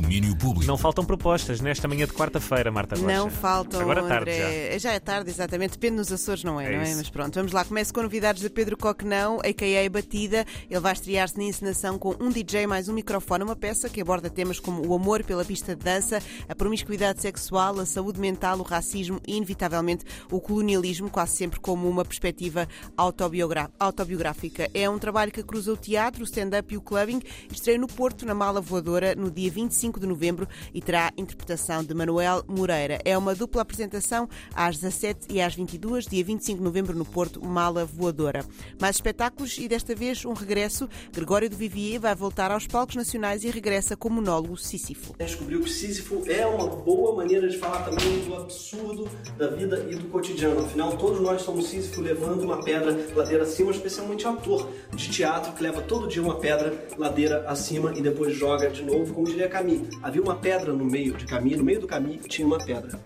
Domínio público. Não faltam propostas nesta manhã de quarta-feira, Marta Rocha. Não faltam, Agora é tarde André. já. Já é tarde, exatamente. Depende nos Açores, não é? É não é? Mas pronto, vamos lá. Começo com novidades de Pedro Coquenão, a.k.a. Batida. Ele vai estrear-se na encenação com um DJ mais um microfone, uma peça que aborda temas como o amor pela pista de dança, a promiscuidade sexual, a saúde mental, o racismo e, inevitavelmente, o colonialismo, quase sempre como uma perspectiva autobiográfica. É um trabalho que cruza o teatro, o stand-up e o clubbing. Estreia no Porto, na Mala Voadora, no dia 25 de novembro e terá interpretação de Manuel Moreira. É uma dupla apresentação às 17 e às 22, dia 25 de novembro, no Porto, Mala Voadora. Mais espetáculos e desta vez um regresso. Gregório do Vivier vai voltar aos palcos nacionais e regressa com o monólogo Sísifo. descobriu que Sísifo é uma boa maneira de falar também do absurdo da vida e do cotidiano. Afinal, todos nós somos Sísifo levando uma pedra ladeira acima, especialmente o ator de teatro que leva todo dia uma pedra ladeira acima e depois joga de novo, como diria Camille. Havia uma pedra no meio de Camille, no meio do caminho tinha uma pedra.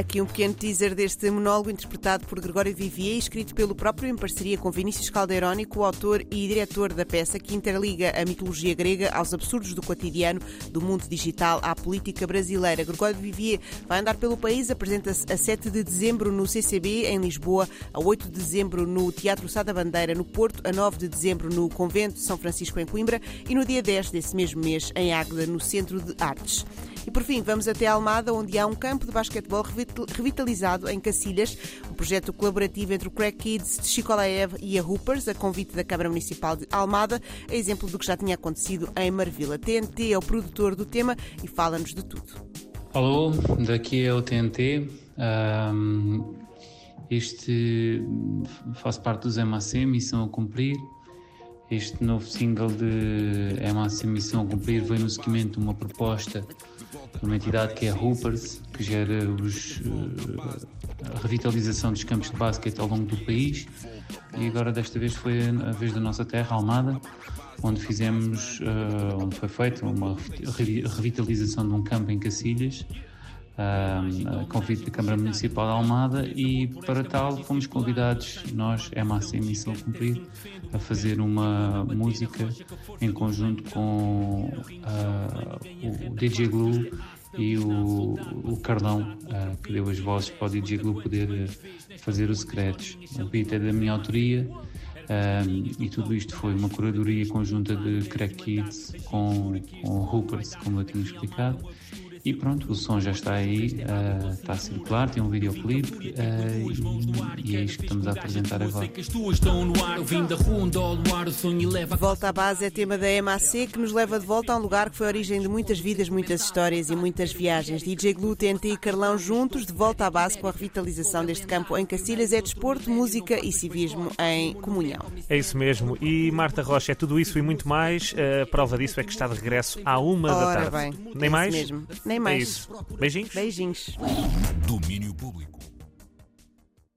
Aqui um pequeno teaser deste monólogo interpretado por Gregório Vivier, escrito pelo próprio em parceria com Vinícius Calderoni, o autor e diretor da peça, que interliga a mitologia grega aos absurdos do cotidiano, do mundo digital à política brasileira. Gregório Vivier vai andar pelo país, apresenta-se a 7 de dezembro no CCB, em Lisboa, a 8 de dezembro no Teatro Sá da Bandeira, no Porto, a 9 de dezembro no Convento de São Francisco, em Coimbra, e no dia 10 desse mesmo mês, em Águeda, no Centro de Artes. E por fim, vamos até Almada, onde há um campo de basquetebol revit- revitalizado em Cacilhas, um projeto colaborativo entre o Crack Kids de Chicolaev e a Hoopers, a convite da Câmara Municipal de Almada, é exemplo do que já tinha acontecido em Marvila. TNT é o produtor do tema e fala-nos de tudo. Alô, daqui é o TNT. Ahm, este faço parte dos MAC, Missão a Cumprir. Este novo single de MAC Missão a Cumprir veio no seguimento de uma proposta uma entidade que é a Hoopers, que gera os, eh, a revitalização dos campos de basquete ao longo do país. E agora desta vez foi a vez da nossa terra, Almada, onde fizemos, eh, onde foi feita uma revi- revitalização de um campo em Cacilhas, convite da Câmara Municipal de Almada e para tal fomos convidados, nós, MAC Missão Cumprir, a fazer uma música em conjunto com ah, o DJ Glue e o, o ah, que deu as vozes para o DJ Glue poder ah, fazer os secretos. O beat é da minha autoria. Um, e tudo isto foi uma curadoria conjunta de Crack Kids com, com Hoopers, como eu tinha explicado. E pronto, o som já está aí, uh, está a circular, tem um videoclipe uh, e, e é isto que estamos a apresentar agora. da Volta à base é tema da MAC que nos leva de volta a um lugar que foi a origem de muitas vidas, muitas histórias e muitas viagens. DJ Glue, TNT e Carlão juntos, de volta à base com a revitalização deste campo em Cacilhas. É desporto, música e civismo em comunhão. É isso mesmo. E Marta Rocha, é tudo isso e muito mais. A prova disso é que está de regresso à uma da Ora tarde. bem, é Nem isso mais? mesmo. Nem É mais. isso. Beijinhos. Beijinhos. Domínio público.